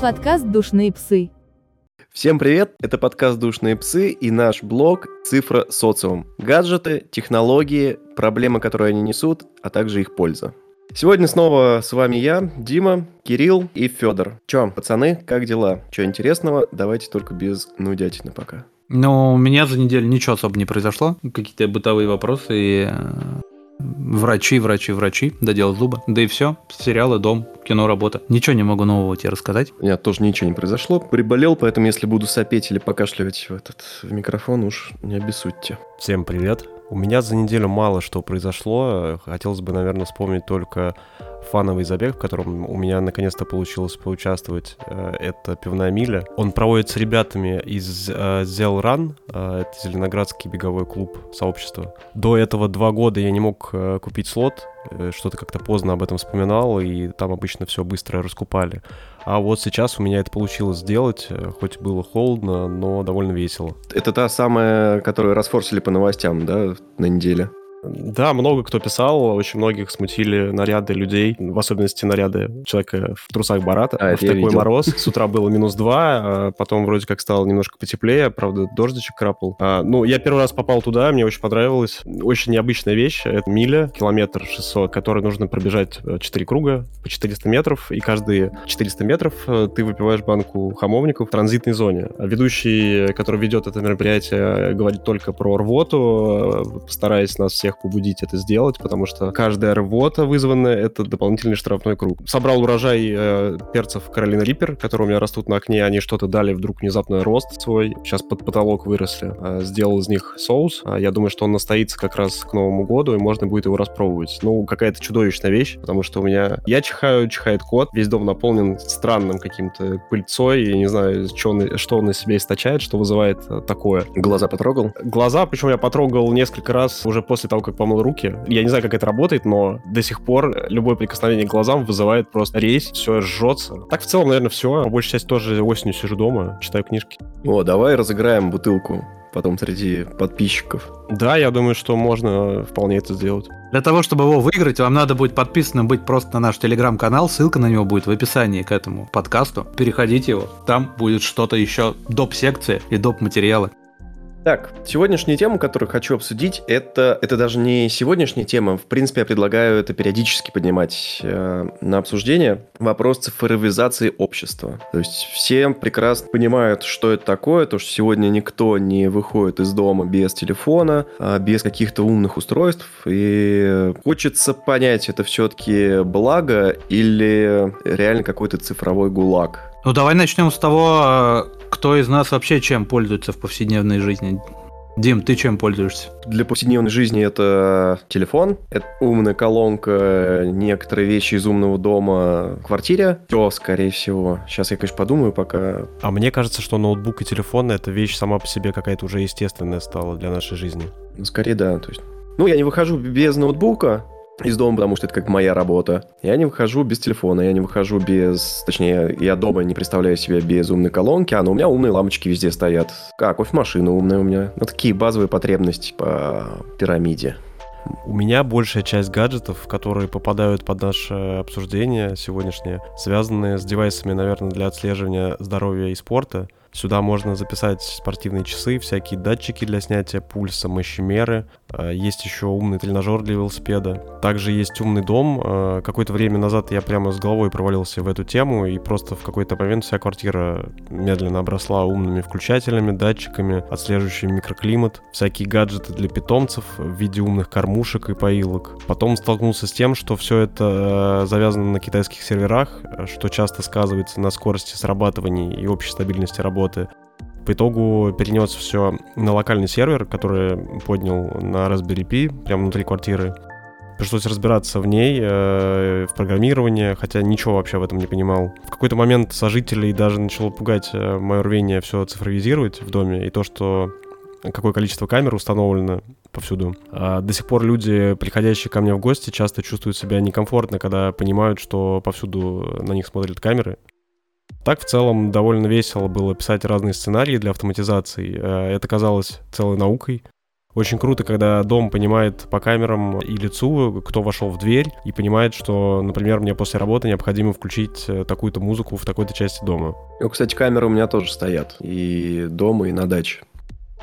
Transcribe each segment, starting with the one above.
подкаст «Душные псы». Всем привет! Это подкаст «Душные псы» и наш блог «Цифра социум». Гаджеты, технологии, проблемы, которые они несут, а также их польза. Сегодня снова с вами я, Дима, Кирилл и Федор. Чё, пацаны, как дела? Чё интересного? Давайте только без нудятины пока. Ну, у меня за неделю ничего особо не произошло. Какие-то бытовые вопросы и э, врачи, врачи, врачи, доделал зубы. Да и все. Сериалы, дом, кино, работа. Ничего не могу нового тебе рассказать. У меня тоже ничего не произошло. Приболел, поэтому если буду сопеть или покашливать в этот в микрофон, уж не обессудьте. Всем привет. У меня за неделю мало что произошло. Хотелось бы, наверное, вспомнить только фановый забег, в котором у меня наконец-то получилось поучаствовать. Э, это пивная миля. Он проводится ребятами из э, Zell Run, э, это Зеленоградский беговой клуб сообщества. До этого два года я не мог купить слот, что-то как-то поздно об этом вспоминал, и там обычно все быстро раскупали. А вот сейчас у меня это получилось сделать, хоть было холодно, но довольно весело. Это та самая, которую расфорсили по новостям, да, на неделе? Да, много кто писал, очень многих смутили наряды людей, в особенности наряды человека в трусах Барата. А, в такой видел. мороз. С утра было минус два, а потом вроде как стало немножко потеплее, правда, дождичек крапал. А, ну, я первый раз попал туда, мне очень понравилось. Очень необычная вещь. Это миля, километр 600, который нужно пробежать 4 э, круга по 400 метров, и каждые 400 метров э, ты выпиваешь банку хамовников в транзитной зоне. А ведущий, который ведет это мероприятие, говорит только про рвоту, э, постараясь нас всех всех побудить это сделать, потому что каждая рвота вызванная — это дополнительный штрафной круг. Собрал урожай э, перцев Каролина Риппер, которые у меня растут на окне, они что-то дали вдруг внезапно рост свой, сейчас под потолок выросли. Э, сделал из них соус. Э, я думаю, что он настоится как раз к Новому году, и можно будет его распробовать. Ну, какая-то чудовищная вещь, потому что у меня... Я чихаю, чихает кот, весь дом наполнен странным каким-то пыльцой, я не знаю, что он, что он из себя источает, что вызывает э, такое. Глаза потрогал? Глаза, причем я потрогал несколько раз уже после того, как помыл руки. Я не знаю, как это работает, но до сих пор любое прикосновение к глазам вызывает просто резь, все жжется. Так в целом, наверное, все. По большей части тоже осенью сижу дома, читаю книжки. О, давай разыграем бутылку потом среди подписчиков. Да, я думаю, что можно вполне это сделать. Для того, чтобы его выиграть, вам надо будет подписанным быть просто на наш телеграм-канал. Ссылка на него будет в описании к этому подкасту. Переходите его. Там будет что-то еще доп-секции и доп-материалы. Так, сегодняшняя тема, которую хочу обсудить, это, это даже не сегодняшняя тема. В принципе, я предлагаю это периодически поднимать э, на обсуждение. Вопрос цифровизации общества. То есть все прекрасно понимают, что это такое, то, что сегодня никто не выходит из дома без телефона, э, без каких-то умных устройств. И хочется понять, это все-таки благо или реально какой-то цифровой гулаг. Ну, давай начнем с того, э, кто из нас вообще чем пользуется в повседневной жизни. Дим, ты чем пользуешься? Для повседневной жизни это телефон, это умная колонка, некоторые вещи из умного дома в квартире. Все, скорее всего. Сейчас я, конечно, подумаю пока. А мне кажется, что ноутбук и телефон — это вещь сама по себе какая-то уже естественная стала для нашей жизни. Ну, скорее, да. То есть... Ну, я не выхожу без ноутбука, из дома, потому что это как моя работа. Я не выхожу без телефона, я не выхожу без... Точнее, я дома не представляю себя без умной колонки, а но у меня умные лампочки везде стоят. Как, кофемашина умная у меня. Ну, такие базовые потребности по пирамиде. У меня большая часть гаджетов, которые попадают под наше обсуждение сегодняшнее, связаны с девайсами, наверное, для отслеживания здоровья и спорта – Сюда можно записать спортивные часы, всякие датчики для снятия пульса, мощемеры. А, есть еще умный тренажер для велосипеда. Также есть умный дом. А, какое-то время назад я прямо с головой провалился в эту тему, и просто в какой-то момент вся квартира медленно обросла умными включателями, датчиками, отслеживающими микроклимат, всякие гаджеты для питомцев в виде умных кормушек и поилок. Потом столкнулся с тем, что все это а, завязано на китайских серверах, что часто сказывается на скорости срабатывания и общей стабильности работы. По итогу перенес все на локальный сервер, который поднял на Raspberry Pi, прямо внутри квартиры. Пришлось разбираться в ней, э, в программировании, хотя ничего вообще в этом не понимал. В какой-то момент сожителей даже начало пугать э, мое рвение все цифровизировать в доме, и то, что какое количество камер установлено повсюду. А до сих пор люди, приходящие ко мне в гости, часто чувствуют себя некомфортно, когда понимают, что повсюду на них смотрят камеры. Так, в целом, довольно весело было писать разные сценарии для автоматизации. Э, это казалось целой наукой. Очень круто, когда дом понимает по камерам и лицу, кто вошел в дверь, и понимает, что, например, мне после работы необходимо включить э, такую-то музыку в такой-то части дома. Ну, кстати, камеры у меня тоже стоят. И дома, и на даче.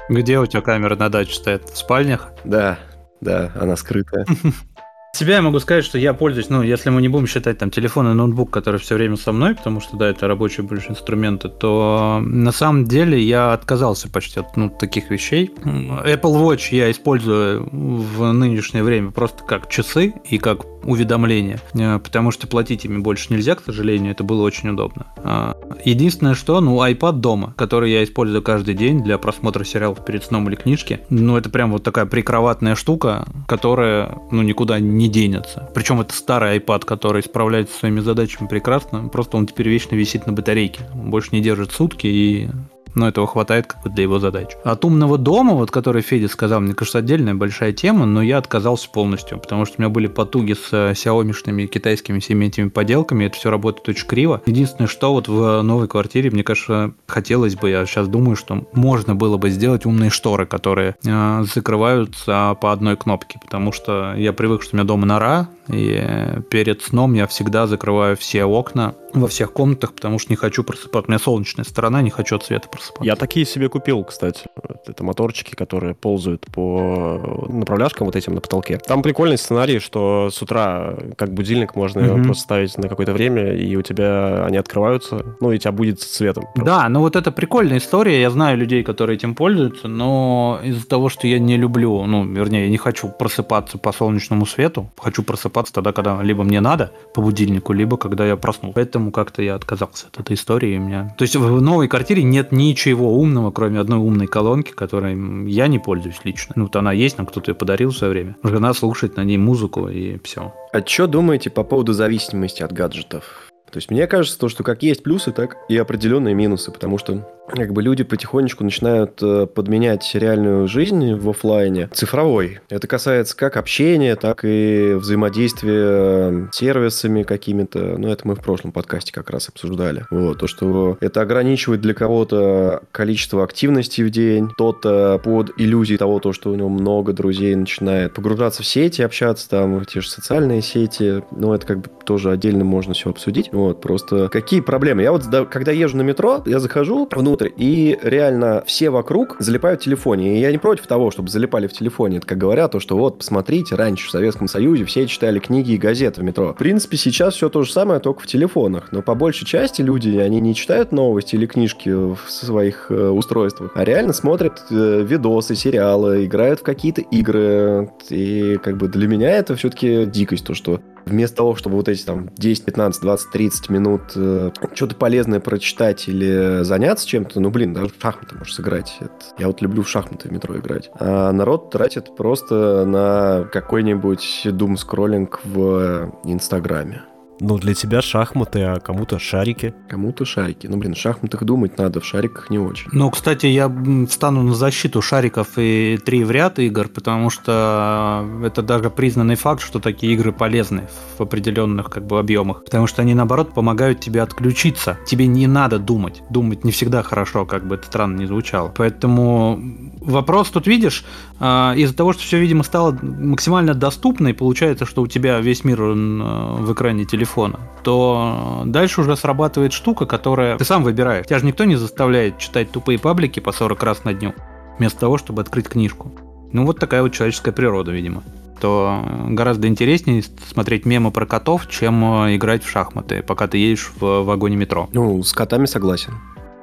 Где у тебя камеры на даче стоят? В спальнях? Да, да, она скрытая. себя я могу сказать, что я пользуюсь, ну, если мы не будем считать там телефон и ноутбук, который все время со мной, потому что, да, это рабочие больше инструменты, то на самом деле я отказался почти от ну, таких вещей. Apple Watch я использую в нынешнее время просто как часы и как уведомления, э, потому что платить ими больше нельзя, к сожалению, это было очень удобно. А, единственное, что, ну, iPad дома, который я использую каждый день для просмотра сериалов перед сном или книжки, ну, это прям вот такая прикроватная штука, которая, ну, никуда не денется. Причем это старый iPad, который справляется со своими задачами прекрасно, просто он теперь вечно висит на батарейке, он больше не держит сутки и но этого хватает как бы для его задач. От умного дома, вот который Федя сказал, мне кажется, отдельная большая тема, но я отказался полностью, потому что у меня были потуги с э, Xiaomi китайскими всеми этими поделками, это все работает очень криво. Единственное, что вот в новой квартире, мне кажется, хотелось бы, я сейчас думаю, что можно было бы сделать умные шторы, которые э, закрываются по одной кнопке, потому что я привык, что у меня дома нора, и перед сном я всегда закрываю все окна во всех комнатах, потому что не хочу просыпаться. У меня солнечная сторона, не хочу от света просыпаться. Я такие себе купил, кстати. Это моторчики, которые ползают по направляшкам вот этим на потолке. Там прикольный сценарий, что с утра как будильник можно mm-hmm. просто ставить на какое-то время, и у тебя они открываются, ну и тебя будет цветом. Просто. Да, ну вот это прикольная история. Я знаю людей, которые этим пользуются, но из-за того, что я не люблю, ну, вернее, я не хочу просыпаться по солнечному свету, хочу просыпаться тогда, когда либо мне надо по будильнику, либо когда я проснул. Поэтому как-то я отказался от этой истории. У меня... То есть в новой квартире нет ничего умного, кроме одной умной колонки, которой я не пользуюсь лично. Ну, вот она есть, нам кто-то ее подарил в свое время. Жена слушает на ней музыку и все. А что думаете по поводу зависимости от гаджетов? То есть мне кажется, то, что как есть плюсы, так и определенные минусы, потому что как бы люди потихонечку начинают э, подменять реальную жизнь в офлайне цифровой. Это касается как общения, так и взаимодействия с сервисами какими-то. Ну, это мы в прошлом подкасте как раз обсуждали. Вот, то, что это ограничивает для кого-то количество активности в день, кто-то под иллюзией того, то, что у него много друзей, начинает погружаться в сети, общаться там, в те же социальные сети. Ну, это как бы тоже отдельно можно все обсудить. Вот, просто какие проблемы? Я вот, когда езжу на метро, я захожу внутрь внутрь, и реально все вокруг залипают в телефоне. И я не против того, чтобы залипали в телефоне. Это как говорят, то, что вот, посмотрите, раньше в Советском Союзе все читали книги и газеты в метро. В принципе, сейчас все то же самое, только в телефонах. Но по большей части люди, они не читают новости или книжки в своих э, устройствах, а реально смотрят э, видосы, сериалы, играют в какие-то игры. И как бы для меня это все-таки дикость, то, что вместо того, чтобы вот эти там 10, 15, 20, 30 минут э, что-то полезное прочитать или заняться чем-то, ну, блин, даже в шахматы можешь сыграть. Это, я вот люблю в шахматы в метро играть. А народ тратит просто на какой-нибудь дум-скроллинг в Инстаграме. Ну, для тебя шахматы, а кому-то шарики. Кому-то шарики. Ну, блин, в шахматах думать надо, в шариках не очень. Ну, кстати, я встану на защиту шариков и три в ряд игр, потому что это даже признанный факт, что такие игры полезны в определенных как бы объемах. Потому что они, наоборот, помогают тебе отключиться. Тебе не надо думать. Думать не всегда хорошо, как бы это странно не звучало. Поэтому вопрос тут, видишь, а, из-за того, что все, видимо, стало максимально доступно, и получается, что у тебя весь мир в экране телефона, телефона, то дальше уже срабатывает штука, которая ты сам выбираешь. Тебя же никто не заставляет читать тупые паблики по 40 раз на дню, вместо того, чтобы открыть книжку. Ну вот такая вот человеческая природа, видимо то гораздо интереснее смотреть мемы про котов, чем э, играть в шахматы, пока ты едешь в вагоне метро. Ну, с котами согласен.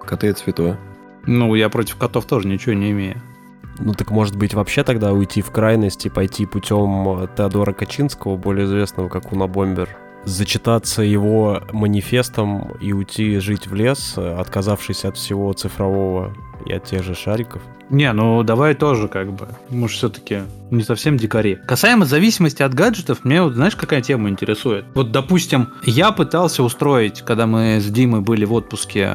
Коты это святое. Ну, я против котов тоже ничего не имею. Ну так может быть вообще тогда уйти в крайность и пойти путем Теодора Качинского, более известного как Уна Бомбер, зачитаться его манифестом и уйти жить в лес, отказавшись от всего цифрового и от тех же шариков. Не, ну давай тоже как бы. Может, все-таки не совсем дикари. Касаемо зависимости от гаджетов, мне вот знаешь, какая тема интересует? Вот, допустим, я пытался устроить, когда мы с Димой были в отпуске,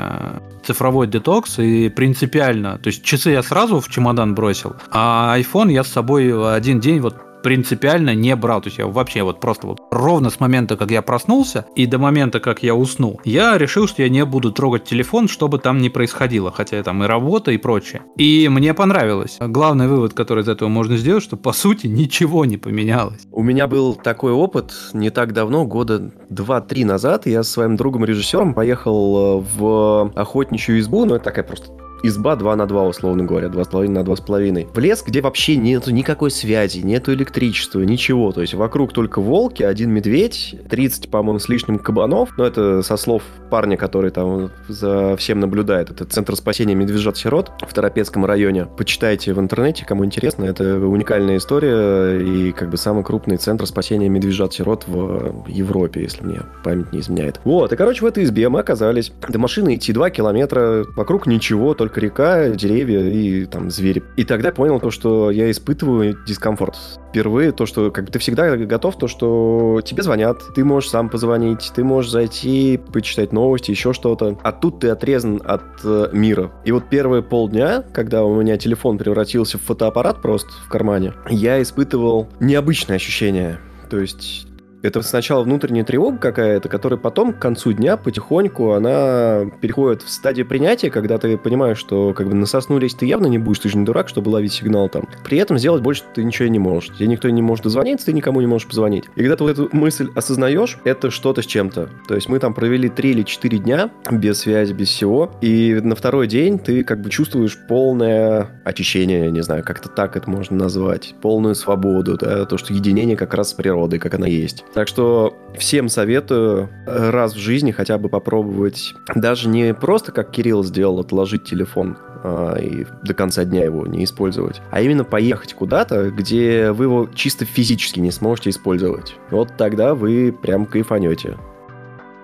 цифровой детокс, и принципиально, то есть часы я сразу в чемодан бросил, а iPhone я с собой один день вот принципиально не брал. То есть я вообще вот просто вот ровно с момента, как я проснулся и до момента, как я уснул, я решил, что я не буду трогать телефон, чтобы там не происходило. Хотя там и работа, и прочее. И мне понравилось. Главный вывод, который из этого можно сделать, что по сути ничего не поменялось. У меня был такой опыт не так давно, года 2-3 назад. Я с своим другом-режиссером поехал э, в охотничью избу, ну это такая просто изба 2 на 2, условно говоря, 2,5 на 2,5. В лес, где вообще нету никакой связи, нету электричества, ничего. То есть вокруг только волки, один медведь, 30, по-моему, с лишним кабанов. Но это со слов парня, который там за всем наблюдает. Это Центр спасения медвежат-сирот в Торопецком районе. Почитайте в интернете, кому интересно. Это уникальная история и как бы самый крупный центр спасения медвежат-сирот в Европе, если мне память не изменяет. Вот, и, короче, в этой избе мы оказались. До машины идти 2 километра, вокруг ничего, только только река, деревья и там звери. И тогда понял то, что я испытываю дискомфорт. Впервые то, что как бы ты всегда готов, то, что тебе звонят, ты можешь сам позвонить, ты можешь зайти, почитать новости, еще что-то. А тут ты отрезан от э, мира. И вот первые полдня, когда у меня телефон превратился в фотоаппарат просто в кармане, я испытывал необычное ощущение. То есть это сначала внутренняя тревога какая-то, которая потом к концу дня потихоньку она переходит в стадию принятия, когда ты понимаешь, что как бы на сосну лезть ты явно не будешь, ты же не дурак, чтобы ловить сигнал там. При этом сделать больше ты ничего не можешь. Тебе никто не может дозвониться, ты никому не можешь позвонить. И когда ты вот эту мысль осознаешь, это что-то с чем-то. То есть мы там провели 3 или 4 дня без связи, без всего, и на второй день ты как бы чувствуешь полное очищение, не знаю, как-то так это можно назвать, полную свободу, да, то, что единение как раз с природой, как она есть. Так что всем советую раз в жизни хотя бы попробовать, даже не просто, как Кирилл сделал, отложить телефон, а, и до конца дня его не использовать, а именно поехать куда-то, где вы его чисто физически не сможете использовать. Вот тогда вы прям кайфанете.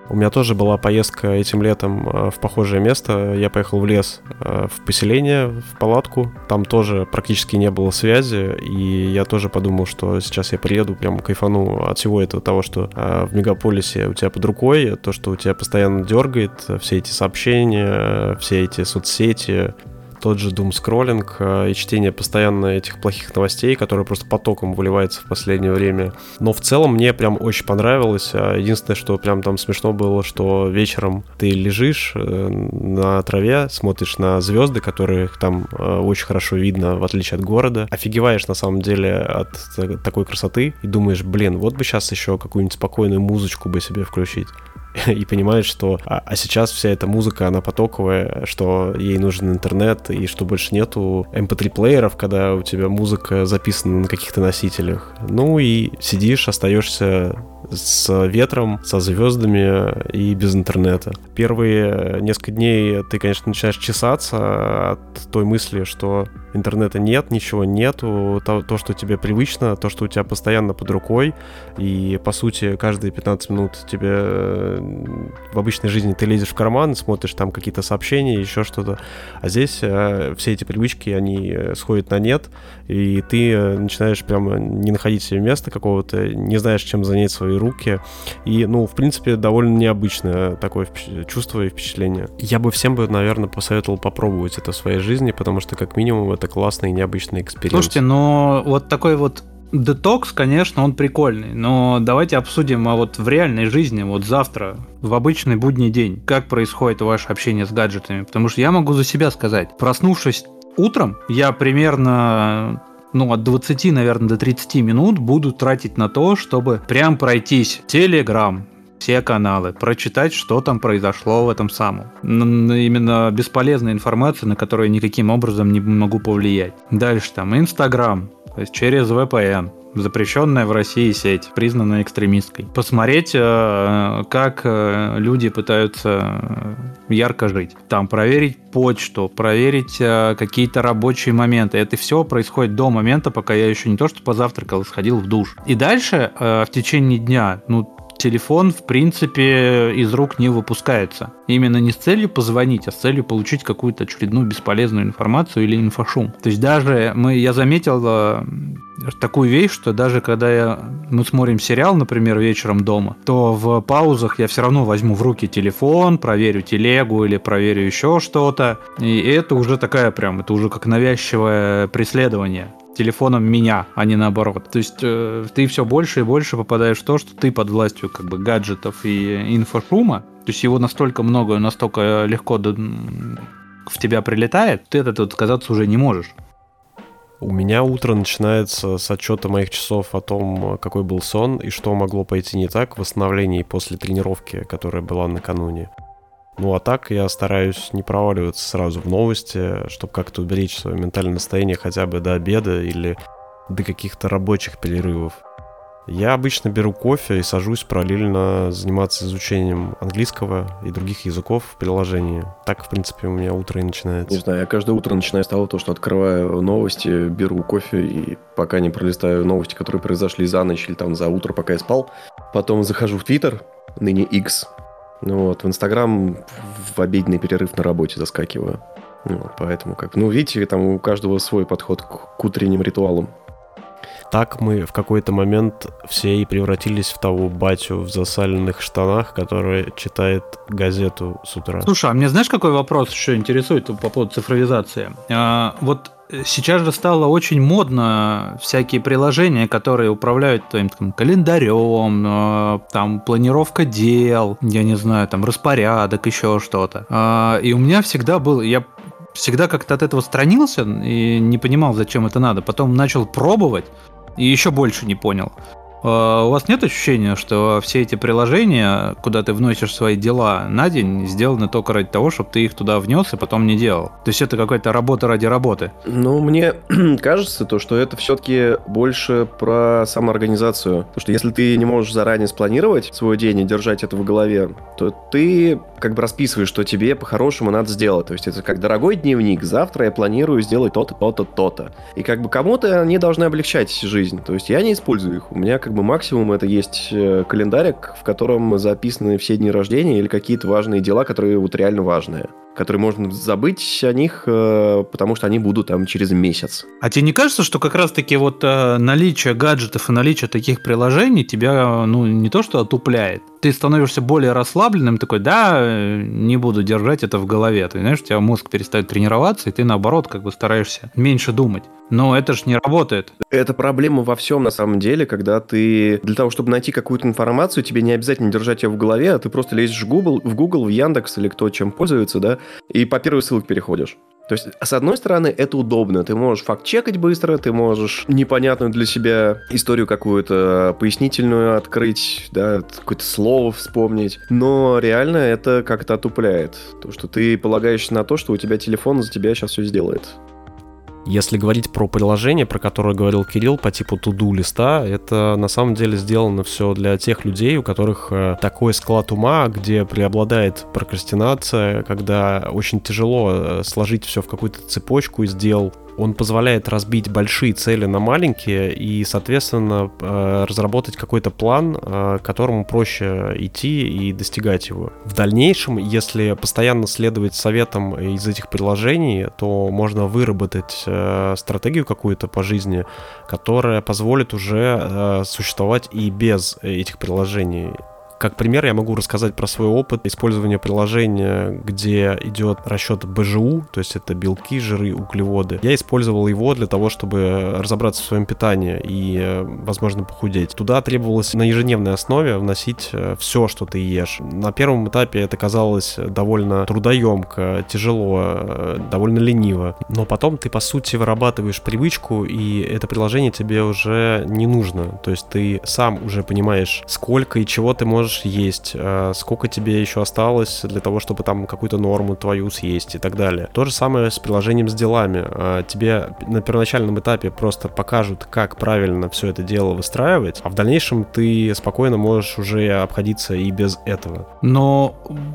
У меня тоже была поездка этим летом э, в похожее место. Я поехал в лес, э, в поселение, в палатку. Там тоже практически не было связи, и я тоже подумал, что сейчас я приеду, прям кайфану от всего этого того, что э, в мегаполисе у тебя под рукой, то, что у тебя постоянно дергает, все эти сообщения, все эти соцсети, тот же Doom скроллинг э, и чтение постоянно этих плохих новостей, которые просто потоком выливаются в последнее время. Но в целом мне прям очень понравилось. А единственное, что прям там смешно было, что вечером ты лежишь э, на траве, смотришь на звезды, которых там э, очень хорошо видно, в отличие от города. Офигеваешь на самом деле от такой красоты и думаешь, блин, вот бы сейчас еще какую-нибудь спокойную музычку бы себе включить. и понимает, что а, а сейчас вся эта музыка, она потоковая, что ей нужен интернет, и что больше нету MP3-плееров, эм когда у тебя музыка записана на каких-то носителях. Ну и сидишь, остаешься с ветром, со звездами и без интернета. Первые несколько дней ты, конечно, начинаешь чесаться от той мысли, что интернета нет, ничего нету, то, то, что тебе привычно, то, что у тебя постоянно под рукой, и, по сути, каждые 15 минут тебе э, в обычной жизни ты лезешь в карман, смотришь там какие-то сообщения, еще что-то, а здесь э, все эти привычки, они э, сходят на нет, и ты э, начинаешь прямо не находить себе места какого-то, не знаешь, чем занять свои руки. И, ну, в принципе, довольно необычное такое чувство и впечатление. Я бы всем бы, наверное, посоветовал попробовать это в своей жизни, потому что, как минимум, это классный и необычный эксперимент. Слушайте, но вот такой вот Детокс, конечно, он прикольный, но давайте обсудим, а вот в реальной жизни, вот завтра, в обычный будний день, как происходит ваше общение с гаджетами? Потому что я могу за себя сказать, проснувшись утром я примерно ну, от 20, наверное, до 30 минут буду тратить на то, чтобы прям пройтись Телеграм, все каналы, прочитать, что там произошло в этом самом. Именно бесполезная информация, на которую никаким образом не могу повлиять. Дальше там Инстаграм, то есть через VPN запрещенная в России сеть, признанная экстремистской. Посмотреть, э, как э, люди пытаются э, ярко жить. Там проверить почту, проверить какие-то рабочие моменты. Это все происходит до момента, пока я еще не то что позавтракал, сходил в душ. И дальше в течение дня, ну, телефон, в принципе, из рук не выпускается. Именно не с целью позвонить, а с целью получить какую-то очередную бесполезную информацию или инфошум. То есть даже мы, я заметил э, такую вещь, что даже когда я, мы смотрим сериал, например, вечером дома, то в паузах я все равно возьму в руки телефон, проверю телегу или проверю еще что-то. И это уже такая прям, это уже как навязчивое преследование. Телефоном меня, а не наоборот. То есть э, ты все больше и больше попадаешь в то, что ты под властью как бы гаджетов и инфошума. То есть его настолько много, настолько легко до, в тебя прилетает, ты от этого отказаться уже не можешь. У меня утро начинается с отчета моих часов о том, какой был сон и что могло пойти не так в восстановлении после тренировки, которая была накануне. Ну а так я стараюсь не проваливаться сразу в новости, чтобы как-то уберечь свое ментальное состояние хотя бы до обеда или до каких-то рабочих перерывов. Я обычно беру кофе и сажусь параллельно заниматься изучением английского и других языков в приложении. Так, в принципе, у меня утро и начинается. Не знаю, я каждое утро начинаю с того, что открываю новости, беру кофе и пока не пролистаю новости, которые произошли за ночь или там за утро, пока я спал. Потом захожу в Твиттер, ныне X. Ну вот, в Инстаграм в обеденный перерыв на работе заскакиваю. Ну, поэтому как... Ну, видите, там у каждого свой подход к, к утренним ритуалам. Так мы в какой-то момент все и превратились в того батю в засаленных штанах, который читает газету с утра. Слушай, а мне знаешь, какой вопрос еще интересует по поводу цифровизации? А, вот сейчас же стало очень модно всякие приложения, которые управляют твоим там, календарем, э, там планировка дел, я не знаю, там распорядок, еще что-то. А, и у меня всегда был, я всегда как-то от этого странился и не понимал, зачем это надо. Потом начал пробовать, и еще больше не понял. А, у вас нет ощущения, что все эти приложения, куда ты вносишь свои дела на день, сделаны только ради того, чтобы ты их туда внес и потом не делал? То есть это какая-то работа ради работы? Ну, мне кажется, то, что это все-таки больше про самоорганизацию. Потому что если ты не можешь заранее спланировать свой день и держать это в голове, то ты как бы расписываешь, что тебе по-хорошему надо сделать. То есть это как дорогой дневник. Завтра я планирую сделать то-то, то-то, то-то. И как бы кому-то они должны облегчать жизнь. То есть я не использую их. У меня как бы максимум это есть э, календарик, в котором записаны все дни рождения или какие-то важные дела, которые вот реально важные которые можно забыть о них, э, потому что они будут там через месяц. А тебе не кажется, что как раз-таки вот э, наличие гаджетов и наличие таких приложений тебя, ну, не то что отупляет, ты становишься более расслабленным, такой, да, не буду держать это в голове. Ты знаешь, у тебя мозг перестает тренироваться, и ты наоборот как бы стараешься меньше думать. Но это же не работает. Это проблема во всем на самом деле, когда ты для того, чтобы найти какую-то информацию, тебе не обязательно держать ее в голове, а ты просто лезешь в Google, в Google, в Яндекс или кто чем пользуется, да, и по первой ссылке переходишь. То есть, с одной стороны, это удобно. Ты можешь факт-чекать быстро, ты можешь непонятную для себя историю какую-то пояснительную открыть, да, какое-то слово вспомнить. Но реально это как-то отупляет. То, что ты полагаешься на то, что у тебя телефон за тебя сейчас все сделает. Если говорить про приложение, про которое говорил Кирилл, по типу туду листа, это на самом деле сделано все для тех людей, у которых э, такой склад ума, где преобладает прокрастинация, когда очень тяжело э, сложить все в какую-то цепочку из дел, он позволяет разбить большие цели на маленькие и, соответственно, э, разработать какой-то план, э, которому проще идти и достигать его. В дальнейшем, если постоянно следовать советам из этих приложений, то можно выработать э, стратегию какую-то по жизни, которая позволит уже существовать и без этих приложений. Как пример я могу рассказать про свой опыт использования приложения, где идет расчет БЖУ, то есть это белки, жиры, углеводы. Я использовал его для того, чтобы разобраться в своем питании и, возможно, похудеть. Туда требовалось на ежедневной основе вносить э, все, что ты ешь. На первом этапе это казалось довольно трудоемко, тяжело, э, довольно лениво. Но потом ты, по сути, вырабатываешь привычку, и это приложение тебе уже не нужно. То есть ты сам уже понимаешь, сколько и чего ты можешь можешь есть, э, сколько тебе еще осталось для того, чтобы там какую-то норму твою съесть и так далее. То же самое с приложением с делами. Э, тебе на первоначальном этапе просто покажут, как правильно все это дело выстраивать, а в дальнейшем ты спокойно можешь уже обходиться и без этого. Но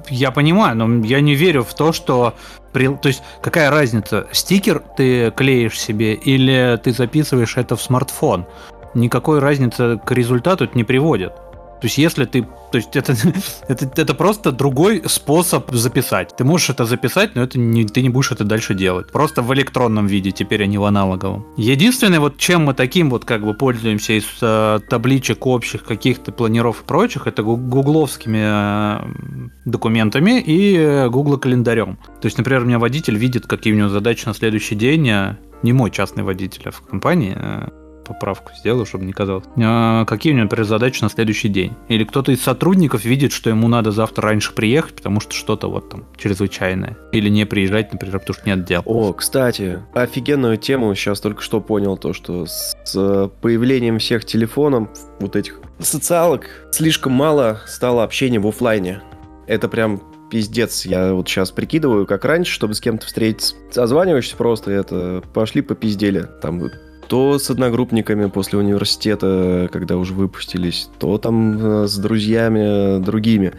я понимаю, но я не верю в то, что. То есть какая разница, стикер ты клеишь себе или ты записываешь это в смартфон? Никакой разницы к результату это не приводит. То есть, если ты... То есть, это, это, это просто другой способ записать. Ты можешь это записать, но это не, ты не будешь это дальше делать. Просто в электронном виде, теперь, а не в аналоговом. Единственное, вот чем мы таким вот как бы пользуемся из э, табличек общих, каких-то планиров и прочих, это гугловскими э, документами и э, гугла календарем. То есть, например, у меня водитель видит, какие у него задачи на следующий день, э, не мой частный водитель, а в компании, э, поправку сделаю, чтобы не казалось. А, какие у него, например, задачи на следующий день? Или кто-то из сотрудников видит, что ему надо завтра раньше приехать, потому что что-то вот там чрезвычайное. Или не приезжать, например, потому что нет дел. О, кстати, офигенную тему сейчас только что понял, то, что с появлением всех телефонов, вот этих социалок, слишком мало стало общения в офлайне. Это прям пиздец. Я вот сейчас прикидываю, как раньше, чтобы с кем-то встретиться. Созваниваешься просто, это пошли по пиздели. Там то с одногруппниками после университета, когда уже выпустились, то там э, с друзьями другими.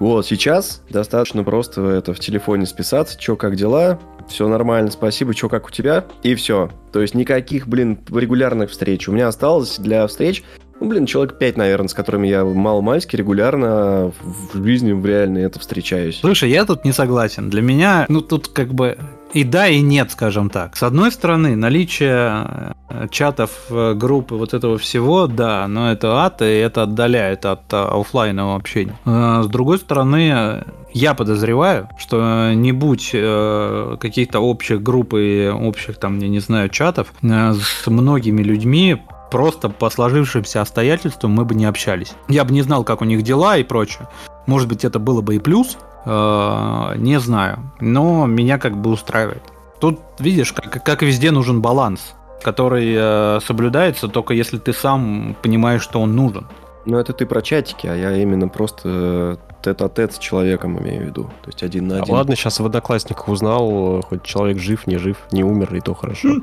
Вот, сейчас достаточно просто это в телефоне списаться, что как дела, все нормально, спасибо, что как у тебя, и все. То есть никаких, блин, регулярных встреч. У меня осталось для встреч ну, блин, человек пять, наверное, с которыми я мало-мальски регулярно в жизни, в реальной это встречаюсь. Слушай, я тут не согласен. Для меня, ну, тут как бы и да, и нет, скажем так. С одной стороны, наличие э, чатов, э, группы, вот этого всего, да, но это ад, и это отдаляет от э, офлайнового общения. С другой стороны, я подозреваю, что не будь каких-то общих групп и общих, там, я не знаю, чатов, с многими людьми просто по сложившимся обстоятельствам мы бы не общались. Я бы не знал, как у них дела и прочее. Может быть, это было бы и плюс, не знаю. Но меня как бы устраивает. Тут, видишь, как, как везде нужен баланс, который э, соблюдается только если ты сам понимаешь, что он нужен. Ну, это ты про чатики, а я именно просто э, тет-а-тет с человеком имею в виду. То есть один на а один. ладно, сейчас в Одноклассниках узнал, хоть человек жив, не жив, не умер, и то хорошо.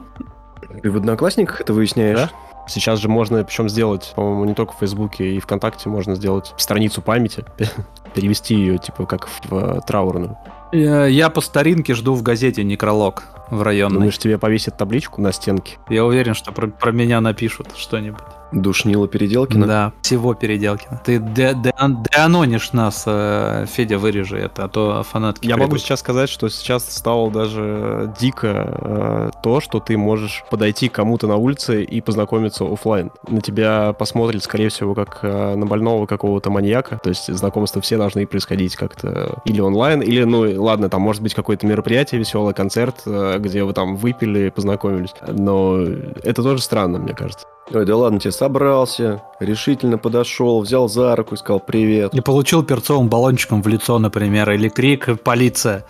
Ты в Одноклассниках это выясняешь? Да? Сейчас же можно причем сделать, по-моему, не только в Фейсбуке и ВКонтакте можно сделать страницу памяти, перевести ее, типа, как в э, траурную. Я, я по старинке жду в газете некролог в районной. Думаешь, тебе повесят табличку на стенке? Я уверен, что про, про меня напишут что-нибудь. Душнила Переделкина? Да, всего Переделкина. Ты деанонишь нас, э, Федя, вырежи это, а то фанатки... Я придут. могу сейчас сказать, что сейчас стало даже дико э, то, что ты можешь подойти к кому-то на улице и познакомиться офлайн. На тебя посмотрят, скорее всего, как э, на больного какого-то маньяка. То есть знакомства все должны происходить как-то или онлайн, или, ну, ладно, там может быть какое-то мероприятие, веселый концерт, где вы там выпили, познакомились. Но это тоже странно, мне кажется. Ой, да ладно тебе, собрался, решительно подошел, взял за руку и сказал привет. И получил перцовым баллончиком в лицо, например, или крик «Полиция!»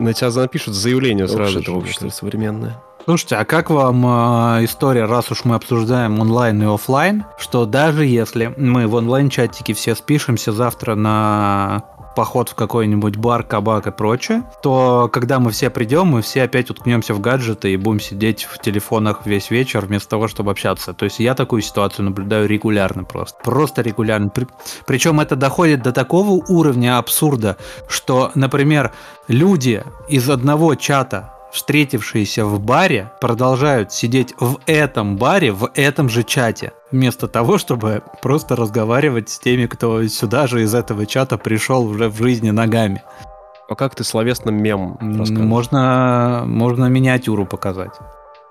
На тебя напишут заявление сразу. Это общество современное. Слушайте, а как вам э, история, раз уж мы обсуждаем онлайн и офлайн, что даже если мы в онлайн-чатике все спишемся завтра на поход в какой-нибудь бар, кабак и прочее, то когда мы все придем, мы все опять уткнемся в гаджеты и будем сидеть в телефонах весь вечер вместо того, чтобы общаться. То есть я такую ситуацию наблюдаю регулярно просто. Просто регулярно. Причем это доходит до такого уровня абсурда, что, например, люди из одного чата встретившиеся в баре, продолжают сидеть в этом баре, в этом же чате, вместо того, чтобы просто разговаривать с теми, кто сюда же из этого чата пришел уже в жизни ногами. А как ты словесным мем Можно, можно миниатюру показать.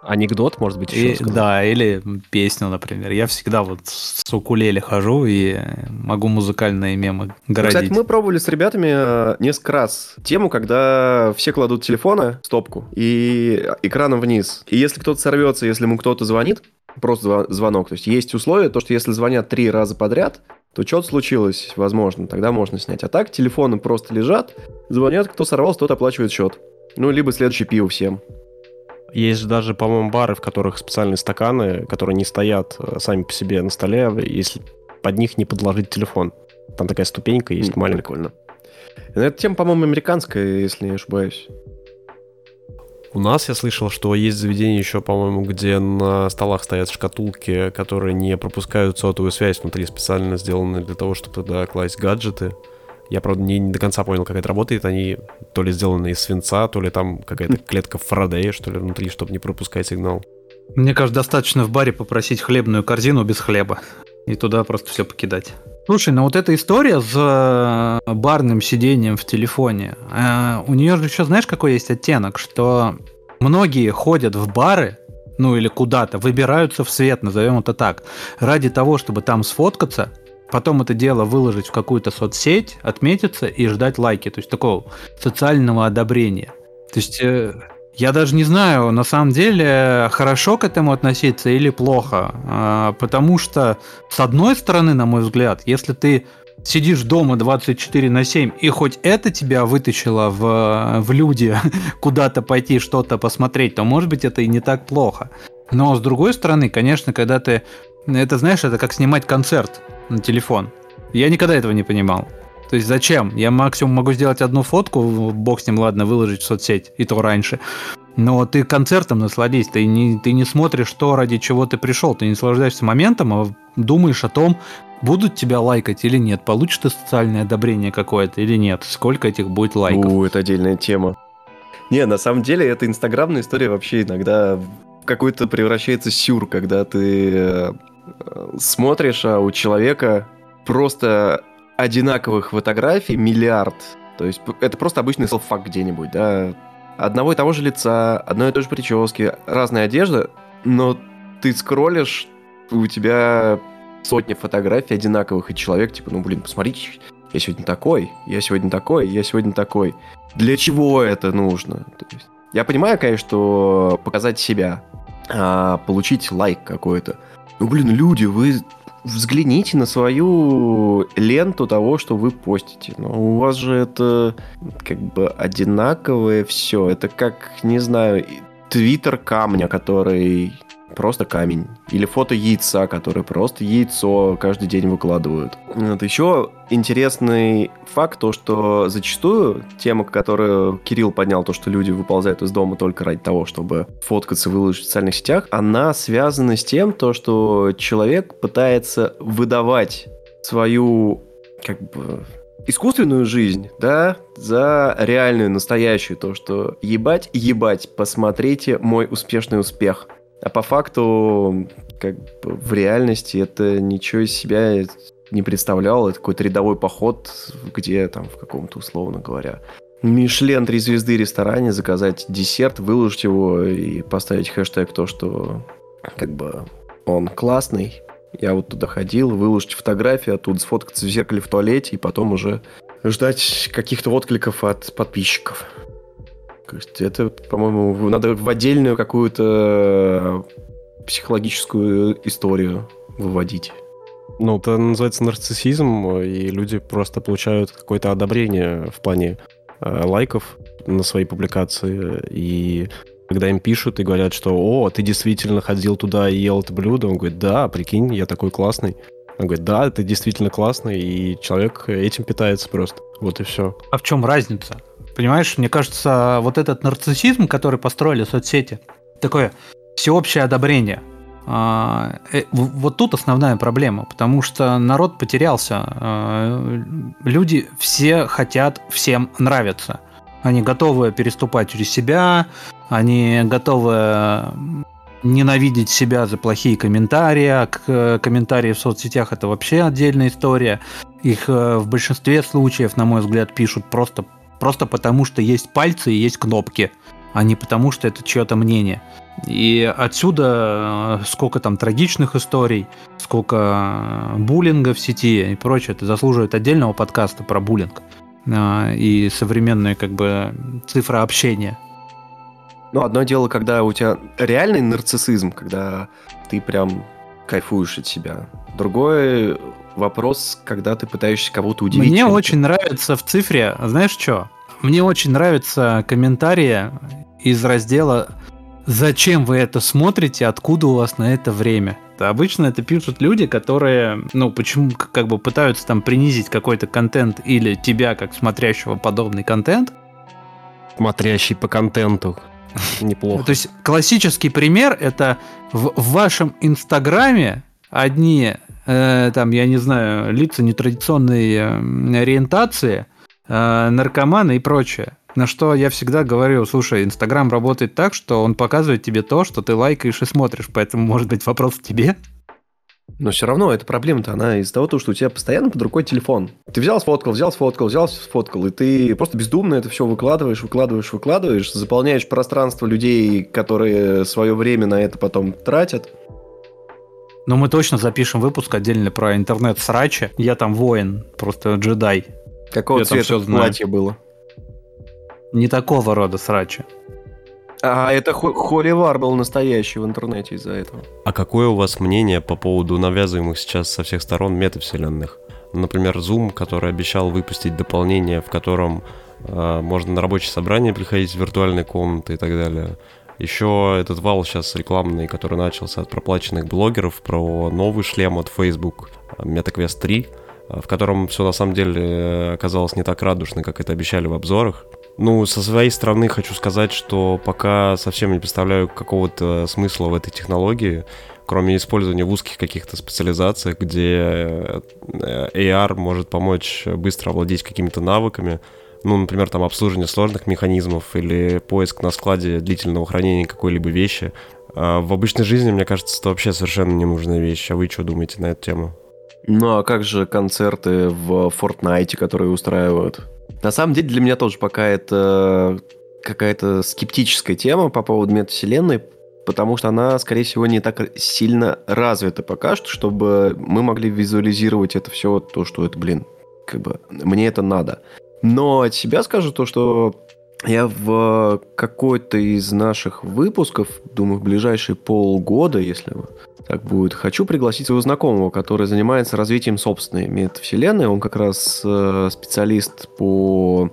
Анекдот, может быть, еще и, Да, или песню, например. Я всегда вот с укулеле хожу и могу музыкальные мемы городить. Кстати, мы пробовали с ребятами э, несколько раз тему, когда все кладут телефоны, стопку, и экраном вниз. И если кто-то сорвется, если ему кто-то звонит, просто звонок. То есть есть условие, то, что если звонят три раза подряд, то что-то случилось, возможно, тогда можно снять. А так телефоны просто лежат, звонят, кто сорвался, тот оплачивает счет. Ну, либо следующий пиво всем. Есть же даже, по-моему, бары, в которых специальные стаканы, которые не стоят э, сами по себе на столе, если под них не подложить телефон. Там такая ступенька есть mm, маленькая. Прикольно. Эта тема, по-моему, американская, если не ошибаюсь. У нас я слышал, что есть заведения еще, по-моему, где на столах стоят шкатулки, которые не пропускают сотовую связь внутри, специально сделаны для того, чтобы туда класть гаджеты. Я, правда, не, не до конца понял, как это работает. Они то ли сделаны из свинца, то ли там какая-то клетка Фарадея, что ли, внутри, чтобы не пропускать сигнал. Мне кажется, достаточно в баре попросить хлебную корзину без хлеба. И туда просто все покидать. Слушай, ну вот эта история с э, барным сидением в телефоне, э, у нее же еще знаешь, какой есть оттенок, что многие ходят в бары, ну или куда-то, выбираются в свет, назовем это так, ради того, чтобы там сфоткаться, потом это дело выложить в какую-то соцсеть, отметиться и ждать лайки, то есть такого социального одобрения. То есть э, Я даже не знаю, на самом деле, хорошо к этому относиться или плохо. А, потому что, с одной стороны, на мой взгляд, если ты сидишь дома 24 на 7, и хоть это тебя вытащило в, в люди куда-то пойти что-то посмотреть, то, может быть, это и не так плохо. Но, с другой стороны, конечно, когда ты... Это, знаешь, это как снимать концерт на телефон. Я никогда этого не понимал. То есть зачем? Я максимум могу сделать одну фотку, бог с ним, ладно, выложить в соцсеть, и то раньше. Но ты концертом насладись, ты не, ты не смотришь то, ради чего ты пришел, ты не наслаждаешься моментом, а думаешь о том, будут тебя лайкать или нет, получишь ты социальное одобрение какое-то или нет, сколько этих будет лайков. У, это отдельная тема. Не, на самом деле, эта инстаграмная история вообще иногда в какой-то превращается сюр, когда ты э, смотришь, а у человека просто одинаковых фотографий миллиард. То есть это просто обычный селфак где-нибудь, да. Одного и того же лица, одной и той же прически, разная одежда, но ты скроллишь, у тебя сотни фотографий одинаковых, и человек типа, ну блин, посмотрите, я сегодня такой, я сегодня такой, я сегодня такой. Для чего это нужно? Есть, я понимаю, конечно, что показать себя, а, получить лайк какой-то. Ну, блин, люди, вы взгляните на свою ленту того, что вы постите. Но у вас же это как бы одинаковое все. Это как, не знаю, твиттер камня, который просто камень. Или фото яйца, которое просто яйцо каждый день выкладывают. Вот еще интересный факт, то, что зачастую тема, которую Кирилл поднял, то, что люди выползают из дома только ради того, чтобы фоткаться выложить в социальных сетях, она связана с тем, то, что человек пытается выдавать свою как бы искусственную жизнь, да, за реальную, настоящую, то, что ебать, ебать, посмотрите мой успешный успех. А по факту, как бы в реальности это ничего из себя не представлял. Это какой-то рядовой поход, где там в каком-то, условно говоря, Мишлен три звезды ресторане, заказать десерт, выложить его и поставить хэштег то, что как бы он классный. Я вот туда ходил, выложить фотографии, оттуда сфоткаться в зеркале в туалете и потом уже ждать каких-то откликов от подписчиков. Это, по-моему, надо в отдельную какую-то психологическую историю выводить. Ну, это называется нарциссизм, и люди просто получают какое-то одобрение в плане э, лайков на свои публикации. И когда им пишут и говорят, что «О, ты действительно ходил туда и ел это блюдо», он говорит «Да, прикинь, я такой классный». Он говорит «Да, ты действительно классный», и человек этим питается просто. Вот и все. А в чем разница? Понимаешь, мне кажется, вот этот нарциссизм, который построили соцсети, такое всеобщее одобрение. А, э, вот тут основная проблема, потому что народ потерялся. А, люди все хотят всем нравиться. Они готовы переступать через себя, они готовы ненавидеть себя за плохие комментарии, а к комментарии в соцсетях это вообще отдельная история. Их э, в большинстве случаев, на мой взгляд, пишут просто просто потому, что есть пальцы и есть кнопки, а не потому, что это чье-то мнение. И отсюда э, сколько там трагичных историй, сколько буллинга в сети и прочее, это заслуживает отдельного подкаста про буллинг э, и современные как бы цифры общения. Ну, одно дело, когда у тебя реальный нарциссизм, когда ты прям кайфуешь от себя. Другое вопрос, когда ты пытаешься кого-то удивить. Мне очень нравится в цифре, знаешь что? Мне очень нравятся комментарии из раздела «Зачем вы это смотрите? Откуда у вас на это время?» Обычно это пишут люди, которые, ну, почему, как бы пытаются там принизить какой-то контент или тебя, как смотрящего подобный контент. Смотрящий по контенту. Неплохо. То есть классический пример это в, вашем инстаграме одни там, я не знаю, лица нетрадиционной э, ориентации, э, наркоманы и прочее. На что я всегда говорю, слушай, Инстаграм работает так, что он показывает тебе то, что ты лайкаешь и смотришь, поэтому, может быть, вопрос к тебе. Но все равно эта проблема-то, она из-за того, что у тебя постоянно под рукой телефон. Ты взял, сфоткал, взял, сфоткал, взял, сфоткал, и ты просто бездумно это все выкладываешь, выкладываешь, выкладываешь, заполняешь пространство людей, которые свое время на это потом тратят. Но мы точно запишем выпуск отдельно про интернет-срачи. Я там воин, просто джедай. Какого Я цвета платье было? Не такого рода срачи. А это холивар был настоящий в интернете из-за этого. А какое у вас мнение по поводу навязываемых сейчас со всех сторон метавселенных? Например, Zoom, который обещал выпустить дополнение, в котором э, можно на рабочее собрание приходить в виртуальные комнаты и так далее. Еще этот вал сейчас рекламный, который начался от проплаченных блогеров про новый шлем от Facebook MetaQuest 3, в котором все на самом деле оказалось не так радужно, как это обещали в обзорах. Ну, со своей стороны хочу сказать, что пока совсем не представляю какого-то смысла в этой технологии, кроме использования в узких каких-то специализациях, где э, AR может помочь быстро овладеть какими-то навыками, ну, например, там обслуживание сложных механизмов или поиск на складе длительного хранения какой-либо вещи. А в обычной жизни, мне кажется, это вообще совершенно ненужная вещь. А вы что думаете на эту тему? Ну, а как же концерты в Fortnite, которые устраивают? На самом деле для меня тоже пока это какая-то скептическая тема по поводу метавселенной, потому что она, скорее всего, не так сильно развита пока что, чтобы мы могли визуализировать это все, то, что это, блин, как бы мне это надо. Но от себя скажу то, что я в какой-то из наших выпусков, думаю, в ближайшие полгода, если так будет, хочу пригласить своего знакомого, который занимается развитием собственной метавселенной. Он как раз э, специалист по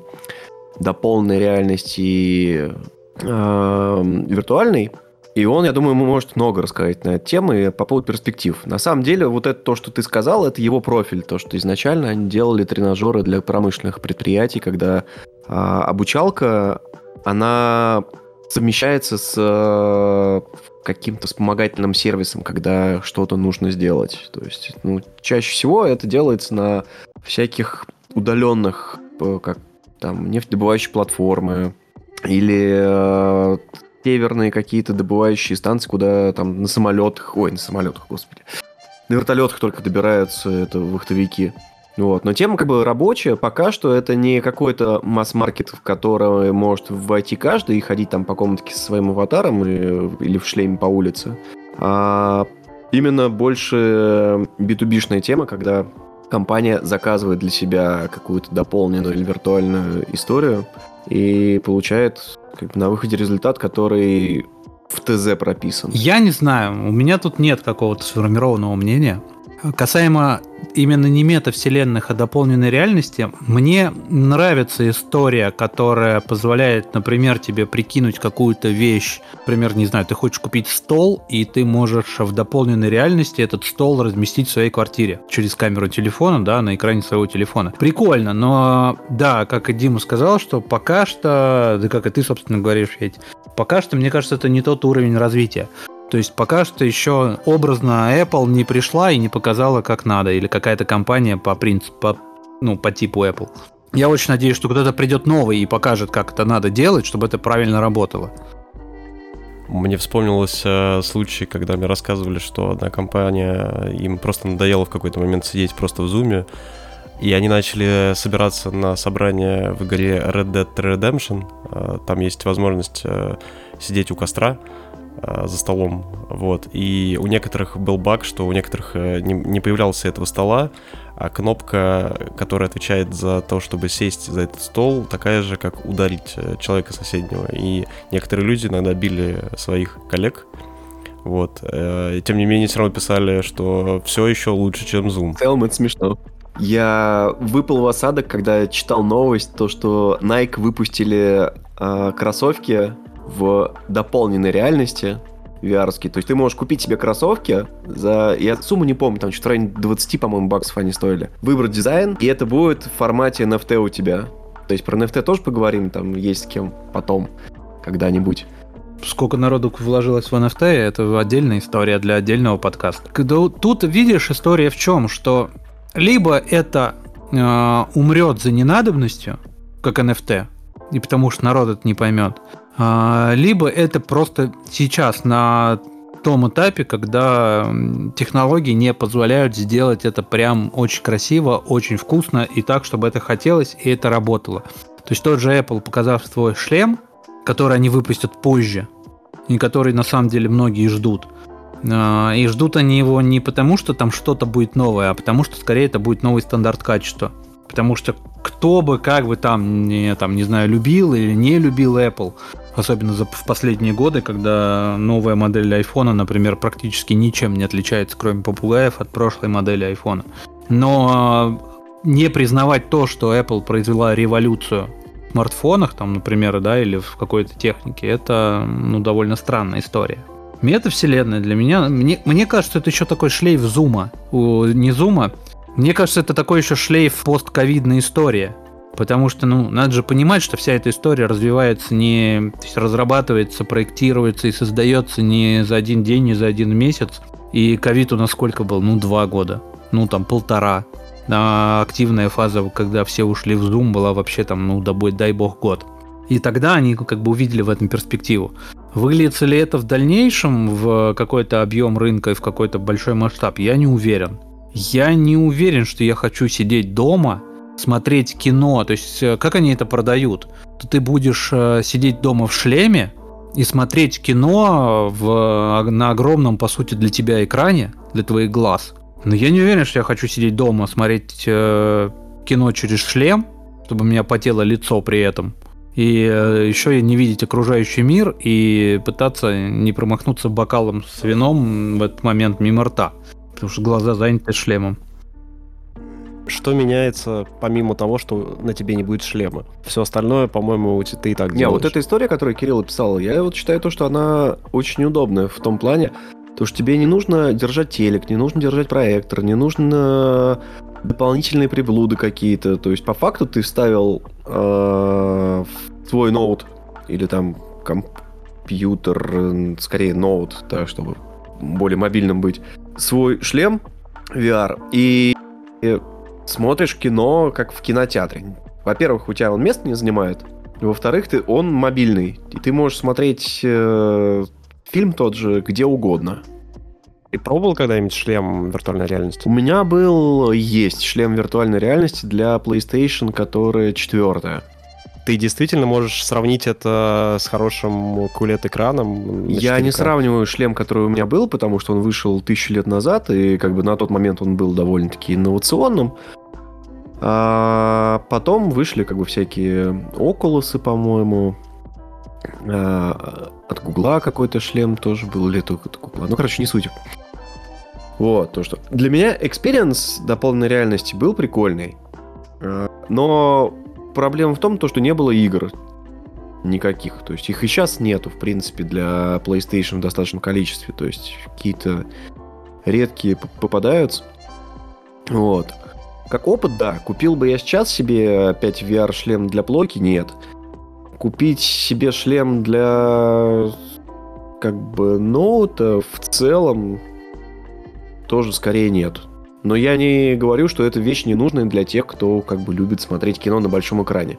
дополненной реальности э, виртуальной. И он, я думаю, может много рассказать на эту тему и по поводу перспектив. На самом деле, вот это то, что ты сказал, это его профиль. То, что изначально они делали тренажеры для промышленных предприятий, когда а, обучалка, она совмещается с а, каким-то вспомогательным сервисом, когда что-то нужно сделать. То есть, ну, чаще всего это делается на всяких удаленных, э, как там, нефтедобывающие платформы или э, северные какие-то добывающие станции, куда там на самолетах, ой, на самолетах, господи, на вертолетах только добираются это вахтовики. Вот. Но тема как бы рабочая, пока что это не какой-то масс-маркет, в который может войти каждый и ходить там по комнатке со своим аватаром или, или в шлеме по улице, а именно больше b тема, когда компания заказывает для себя какую-то дополненную или виртуальную историю и получает как бы, на выходе результат, который в ТЗ прописан. Я не знаю, у меня тут нет какого-то сформированного мнения. Касаемо именно не метавселенных, а дополненной реальности, мне нравится история, которая позволяет, например, тебе прикинуть какую-то вещь. Например, не знаю, ты хочешь купить стол, и ты можешь в дополненной реальности этот стол разместить в своей квартире через камеру телефона, да, на экране своего телефона. Прикольно, но да, как и Дима сказал, что пока что, да как и ты, собственно, говоришь, ведь пока что, мне кажется, это не тот уровень развития. То есть пока что еще образно Apple не пришла и не показала, как надо, или какая-то компания по принципу, по, ну, по типу Apple. Я очень надеюсь, что кто-то придет новый и покажет, как это надо делать, чтобы это правильно работало. Мне вспомнился э, случай, когда мне рассказывали, что одна компания, им просто надоело в какой-то момент сидеть просто в зуме, и они начали собираться на собрание в игре Red Dead Redemption. Э, там есть возможность э, сидеть у костра, за столом, вот, и у некоторых был баг, что у некоторых э, не, не появлялся этого стола, а кнопка, которая отвечает за то, чтобы сесть за этот стол, такая же, как ударить э, человека соседнего, и некоторые люди иногда били своих коллег, вот, и, тем не менее все равно писали, что все еще лучше, чем Zoom. В целом это смешно. Я выпал в осадок, когда читал новость, то, что Nike выпустили э, кроссовки в дополненной реальности vr -ский. То есть ты можешь купить себе кроссовки за... Я сумму не помню, там что-то в районе 20, по-моему, баксов они стоили. Выбрать дизайн, и это будет в формате NFT у тебя. То есть про NFT тоже поговорим, там есть с кем потом, когда-нибудь. Сколько народу вложилось в NFT, это отдельная история для отдельного подкаста. Тут видишь история в чем, что либо это э, умрет за ненадобностью, как NFT, и потому что народ это не поймет, либо это просто сейчас на том этапе, когда технологии не позволяют сделать это прям очень красиво, очень вкусно и так, чтобы это хотелось и это работало. То есть тот же Apple, показав свой шлем, который они выпустят позже, и который на самом деле многие ждут, а, и ждут они его не потому, что там что-то будет новое, а потому что скорее это будет новый стандарт качества. Потому что кто бы как бы там не, там, не знаю, любил или не любил Apple, особенно за, в последние годы, когда новая модель iPhone, например, практически ничем не отличается, кроме попугаев, от прошлой модели iPhone. Но а, не признавать то, что Apple произвела революцию в смартфонах, там, например, да, или в какой-то технике, это ну, довольно странная история. Метавселенная для меня, мне, мне кажется, это еще такой шлейф зума. Не зума, мне кажется, это такой еще шлейф постковидной истории. Потому что, ну, надо же понимать, что вся эта история развивается не... Разрабатывается, проектируется и создается не за один день, не за один месяц. И ковид у нас сколько был? Ну, два года. Ну, там, полтора. А активная фаза, когда все ушли в Zoom, была вообще там, ну, дай, дай бог, год. И тогда они как бы увидели в этом перспективу. Выльется ли это в дальнейшем в какой-то объем рынка и в какой-то большой масштаб, я не уверен. Я не уверен, что я хочу сидеть дома, смотреть кино. То есть, э, как они это продают? Ты будешь э, сидеть дома в шлеме и смотреть кино в, на огромном, по сути, для тебя экране, для твоих глаз. Но я не уверен, что я хочу сидеть дома, смотреть э, кино через шлем, чтобы у меня потело лицо при этом. И э, еще не видеть окружающий мир и пытаться не промахнуться бокалом с вином в этот момент мимо рта потому что глаза заняты шлемом. Что меняется, помимо того, что на тебе не будет шлема? Все остальное, по-моему, ты и так не, делаешь. вот эта история, которую Кирилл описал, я вот считаю то, что она очень удобная в том плане, то, что тебе не нужно держать телек, не нужно держать проектор, не нужно дополнительные приблуды какие-то. То есть, по факту, ты вставил э, свой ноут или там компьютер, скорее ноут, да, чтобы более мобильным быть, свой шлем VR и смотришь кино, как в кинотеатре. Во-первых, у тебя он место не занимает. Во-вторых, ты, он мобильный. И ты можешь смотреть э, фильм тот же где угодно. Ты пробовал когда-нибудь шлем виртуальной реальности? У меня был, есть шлем виртуальной реальности для PlayStation, которая четвертая. Ты действительно можешь сравнить это с хорошим QLED-экраном? Я не сравниваю шлем, который у меня был, потому что он вышел тысячу лет назад, и как бы на тот момент он был довольно-таки инновационным. А потом вышли как бы всякие Oculus, по-моему. А, от Гугла какой-то шлем тоже был, или только от Гугла. Ну, короче, не суть. Вот, то что. Для меня experience дополненной реальности был прикольный. А, но проблема в том, то, что не было игр никаких. То есть их и сейчас нету, в принципе, для PlayStation в достаточном количестве. То есть какие-то редкие попадаются. Вот. Как опыт, да. Купил бы я сейчас себе опять VR-шлем для плойки? Нет. Купить себе шлем для как бы ноута в целом тоже скорее нет. Но я не говорю, что эта вещь не нужная для тех, кто как бы любит смотреть кино на большом экране.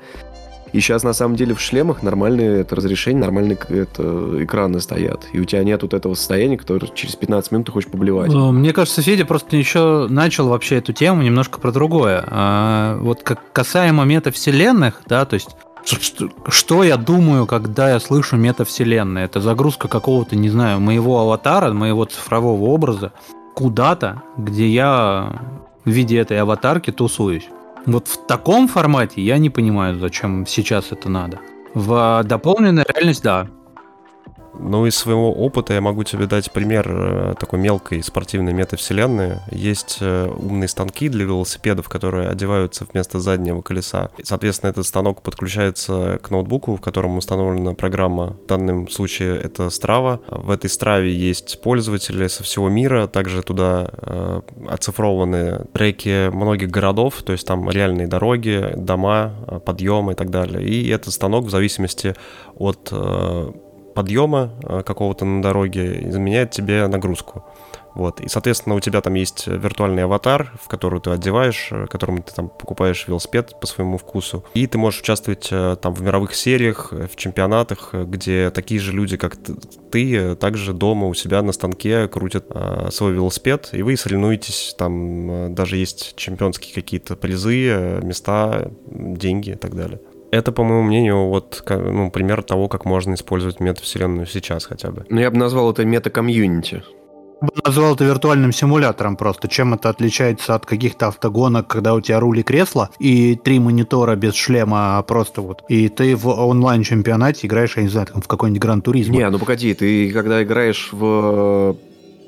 И сейчас на самом деле в шлемах нормальные это разрешение, нормальные это, экраны стоят. И у тебя нет вот этого состояния, которое через 15 минут ты хочешь поблевать. Ну, мне кажется, Федя просто еще начал вообще эту тему немножко про другое. А, вот как касаемо метавселенных, да, то есть что, что я думаю, когда я слышу метавселенная? Это загрузка какого-то, не знаю, моего аватара, моего цифрового образа куда-то, где я в виде этой аватарки тусуюсь. Вот в таком формате я не понимаю, зачем сейчас это надо. В дополненной реальность, да. Ну, из своего опыта я могу тебе дать пример э, такой мелкой спортивной метавселенной. Есть э, умные станки для велосипедов, которые одеваются вместо заднего колеса. Соответственно, этот станок подключается к ноутбуку, в котором установлена программа. В данном случае это Strava. В этой Stravе есть пользователи со всего мира. Также туда э, оцифрованы треки многих городов, то есть там реальные дороги, дома, подъемы и так далее. И этот станок в зависимости от подъема э, какого-то на дороге изменяет тебе нагрузку. Вот. И, соответственно, у тебя там есть виртуальный аватар, в который ты одеваешь, э, которому ты там покупаешь велосипед по своему вкусу. И ты можешь участвовать э, там в мировых сериях, в чемпионатах, где такие же люди, как ты, также дома у себя на станке крутят э, свой велосипед, и вы соревнуетесь, там даже есть чемпионские какие-то призы, места, деньги и так далее. Это, по моему мнению, вот ну, пример того, как можно использовать метавселенную сейчас хотя бы. Ну, я бы назвал это мета-комьюнити. назвал это виртуальным симулятором просто. Чем это отличается от каких-то автогонок, когда у тебя руль и кресло, и три монитора без шлема, а просто вот. И ты в онлайн-чемпионате играешь, я не знаю, там, в какой-нибудь Гран-туризм. Не, ну погоди, ты когда играешь в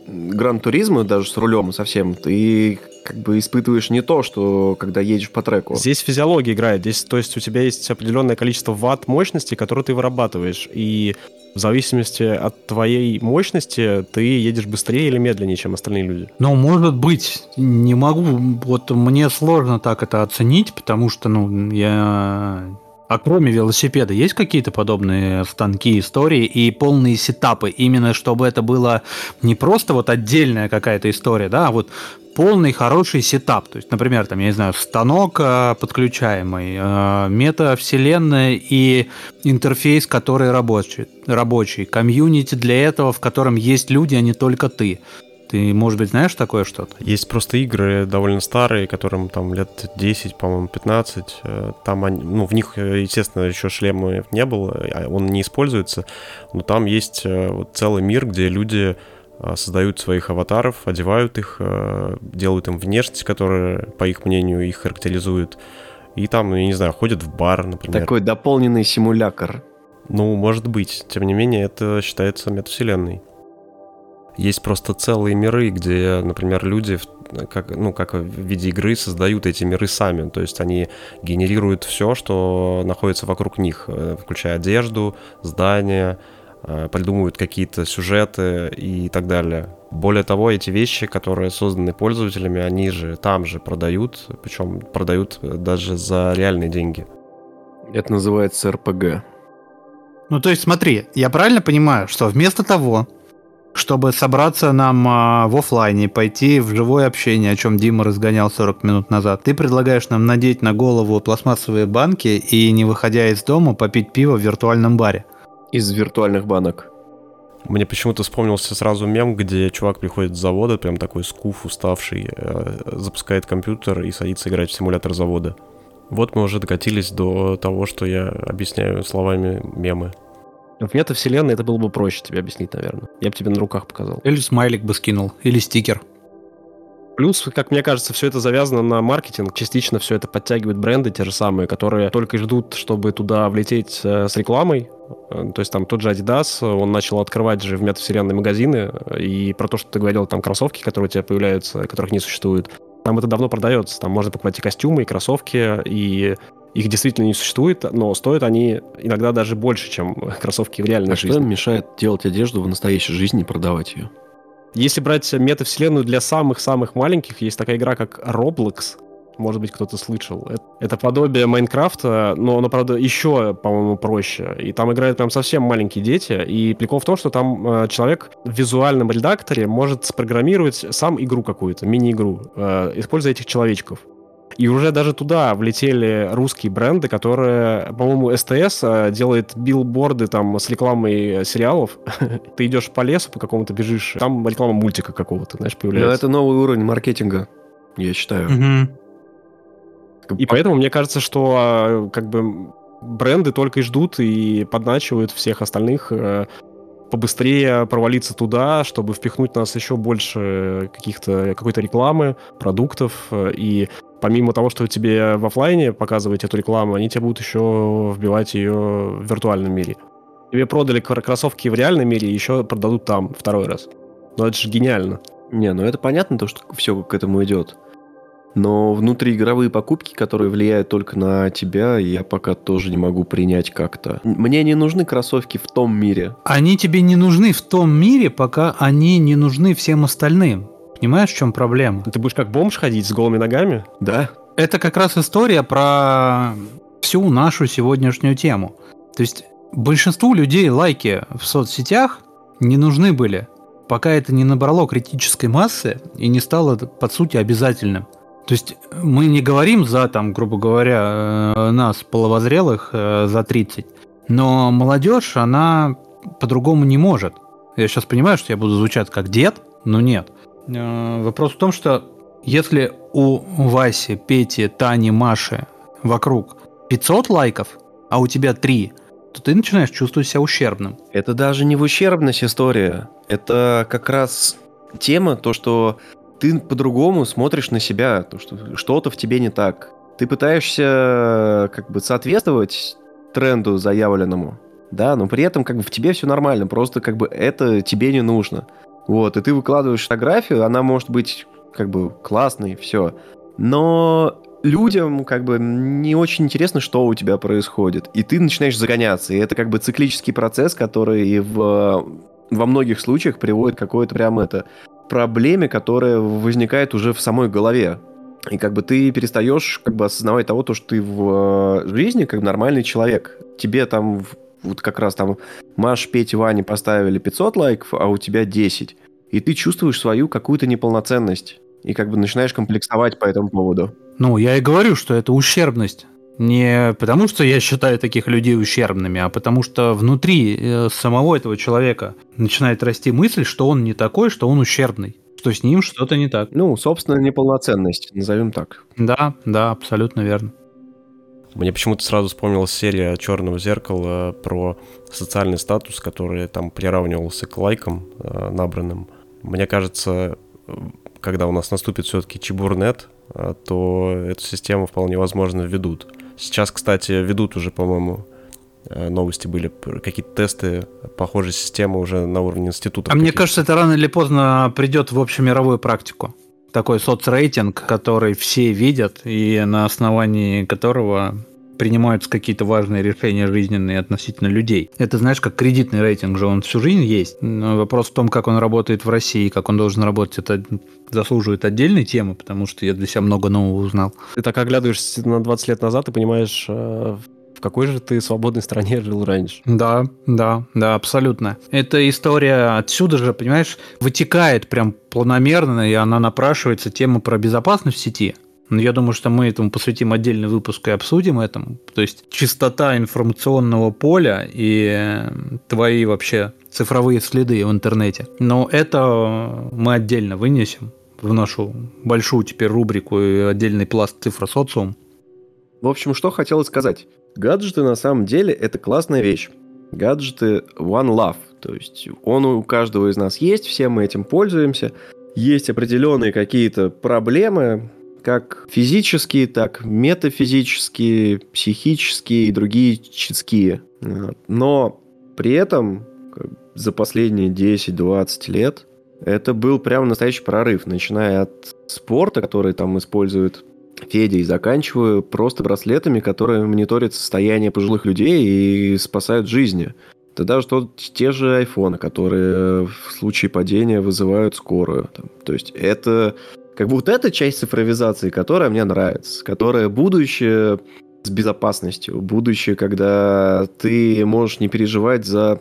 Гран-туризма, даже с рулем совсем, ты как бы испытываешь не то, что когда едешь по треку. Здесь физиология играет. Здесь, то есть у тебя есть определенное количество ватт мощности, которые ты вырабатываешь. И в зависимости от твоей мощности ты едешь быстрее или медленнее, чем остальные люди. Ну, может быть, не могу. Вот мне сложно так это оценить, потому что, ну, я а кроме велосипеда есть какие-то подобные станки, истории и полные сетапы, именно чтобы это было не просто вот отдельная какая-то история, да, а вот полный хороший сетап. То есть, например, там, я не знаю, станок э, подключаемый, э, метавселенная и интерфейс, который рабочий, рабочий, комьюнити для этого, в котором есть люди, а не только ты. Ты, может быть, знаешь такое что-то? Есть просто игры довольно старые, которым там лет 10, по-моему, 15. Э, там они, ну, в них, естественно, еще шлема не было, а он не используется. Но там есть вот целый мир, где люди создают своих аватаров, одевают их, делают им внешность, которая, по их мнению, их характеризует. И там, я не знаю, ходят в бар, например. Такой дополненный симулятор. Ну, может быть. Тем не менее, это считается метавселенной. Есть просто целые миры, где, например, люди как, ну, как в виде игры создают эти миры сами. То есть они генерируют все, что находится вокруг них, э, включая одежду, здания, Э, придумывают какие-то сюжеты и так далее. Более того, эти вещи, которые созданы пользователями, они же там же продают, причем продают даже за реальные деньги. Это называется РПГ. Ну, то есть, смотри, я правильно понимаю, что вместо того, чтобы собраться нам а, в офлайне, пойти в живое общение, о чем Дима разгонял 40 минут назад, ты предлагаешь нам надеть на голову пластмассовые банки и, не выходя из дома, попить пиво в виртуальном баре. Из виртуальных банок. Мне почему-то вспомнился сразу мем, где чувак приходит с завода, прям такой скуф, уставший, э, запускает компьютер и садится играть в симулятор завода. Вот мы уже докатились до того, что я объясняю словами мемы. В метавселенной это было бы проще тебе объяснить, наверное. Я бы тебе на руках показал. Или смайлик бы скинул, или стикер. Плюс, как мне кажется, все это завязано на маркетинг. Частично все это подтягивают бренды те же самые, которые только ждут, чтобы туда влететь э, с рекламой. Э, то есть там тот же Adidas, он начал открывать же в метавселенной магазины. И про то, что ты говорил, там кроссовки, которые у тебя появляются, которых не существует. Там это давно продается. Там можно покупать и костюмы, и кроссовки, и их действительно не существует, но стоят они иногда даже больше, чем кроссовки в реальной а жизни. что им мешает делать одежду в настоящей жизни и продавать ее? Если брать метавселенную для самых-самых маленьких, есть такая игра, как Roblox. Может быть, кто-то слышал. Это подобие Майнкрафта, но оно, правда, еще, по-моему, проще. И там играют прям совсем маленькие дети. И прикол в том, что там э, человек в визуальном редакторе может спрограммировать сам игру какую-то, мини-игру, э, используя этих человечков. И уже даже туда влетели русские бренды, которые, по-моему, СТС э, делает билборды там с рекламой сериалов. Ты идешь по лесу по какому-то бежишь, там реклама мультика какого-то, знаешь, появляется. Ну, это новый уровень маркетинга, я считаю. И поэтому мне кажется, что а, как бы бренды только и ждут и подначивают всех остальных э, побыстрее провалиться туда, чтобы впихнуть нас еще больше каких-то какой-то рекламы, продуктов и помимо того, что тебе в офлайне показывать эту рекламу, они тебе будут еще вбивать ее в виртуальном мире. Тебе продали кроссовки в реальном мире, еще продадут там второй раз. Ну это же гениально. Не, ну это понятно, то, что все к этому идет. Но внутриигровые покупки, которые влияют только на тебя, я пока тоже не могу принять как-то. Мне не нужны кроссовки в том мире. Они тебе не нужны в том мире, пока они не нужны всем остальным. Понимаешь, в чем проблема? Ты будешь как бомж ходить с голыми ногами? Да. Это как раз история про всю нашу сегодняшнюю тему. То есть большинству людей лайки в соцсетях не нужны были, пока это не набрало критической массы и не стало, по сути, обязательным. То есть мы не говорим за, там, грубо говоря, э, нас, половозрелых, э, за 30, но молодежь, она по-другому не может. Я сейчас понимаю, что я буду звучать как дед, но нет. Э, вопрос в том, что если у Васи, Пети, Тани, Маши вокруг 500 лайков, а у тебя 3, то ты начинаешь чувствовать себя ущербным. Это даже не в ущербность история. Это как раз тема, то, что ты по-другому смотришь на себя, то, что что-то в тебе не так. Ты пытаешься как бы соответствовать тренду заявленному, да, но при этом как бы в тебе все нормально, просто как бы это тебе не нужно. Вот, и ты выкладываешь фотографию, она может быть как бы классной, все. Но людям как бы не очень интересно, что у тебя происходит. И ты начинаешь загоняться. И это как бы циклический процесс, который в, во многих случаях приводит к какой-то прям это проблеме, которая возникает уже в самой голове. И как бы ты перестаешь как бы осознавать того, то, что ты в э, жизни как нормальный человек. Тебе там вот как раз там Маш, Петя, Ваня поставили 500 лайков, а у тебя 10. И ты чувствуешь свою какую-то неполноценность. И как бы начинаешь комплексовать по этому поводу. Ну, я и говорю, что это ущербность. Не потому, что я считаю таких людей ущербными, а потому что внутри э, самого этого человека начинает расти мысль, что он не такой, что он ущербный что с ним что-то не так. Ну, собственно, неполноценность, назовем так. Да, да, абсолютно верно. Мне почему-то сразу вспомнилась серия «Черного зеркала» про социальный статус, который там приравнивался к лайкам э, набранным. Мне кажется, когда у нас наступит все-таки чебурнет, э, то эту систему вполне возможно введут. Сейчас, кстати, ведут уже, по-моему, Э, новости были, какие-то тесты похожей системы уже на уровне института. А мне кажется, это рано или поздно придет в общемировую практику. Такой соцрейтинг, который все видят, и на основании которого принимаются какие-то важные решения жизненные относительно людей. Это, знаешь, как кредитный рейтинг же, он всю жизнь есть. Но вопрос в том, как он работает в России, как он должен работать, это заслуживает отдельной темы, потому что я для себя много нового узнал. Ты так оглядываешься на 20 лет назад и понимаешь, э, в какой же ты свободной стране жил раньше? Да, да, да, абсолютно. Эта история отсюда же, понимаешь, вытекает прям планомерно, и она напрашивается тема про безопасность в сети. Но я думаю, что мы этому посвятим отдельный выпуск и обсудим этому. То есть чистота информационного поля и твои вообще цифровые следы в интернете. Но это мы отдельно вынесем в нашу большую теперь рубрику и отдельный пласт цифра социум. В общем, что хотелось сказать. Гаджеты на самом деле это классная вещь. Гаджеты one love. То есть он у каждого из нас есть, все мы этим пользуемся. Есть определенные какие-то проблемы, как физические, так метафизические, психические и другие ческие. Но при этом за последние 10-20 лет это был прям настоящий прорыв, начиная от спорта, который там используют Федя и заканчиваю просто браслетами, которые мониторят состояние пожилых людей и спасают жизни. Это даже тот, те же айфоны, которые в случае падения вызывают скорую. То есть это как будто эта часть цифровизации, которая мне нравится, которая будущее с безопасностью, будущее, когда ты можешь не переживать за...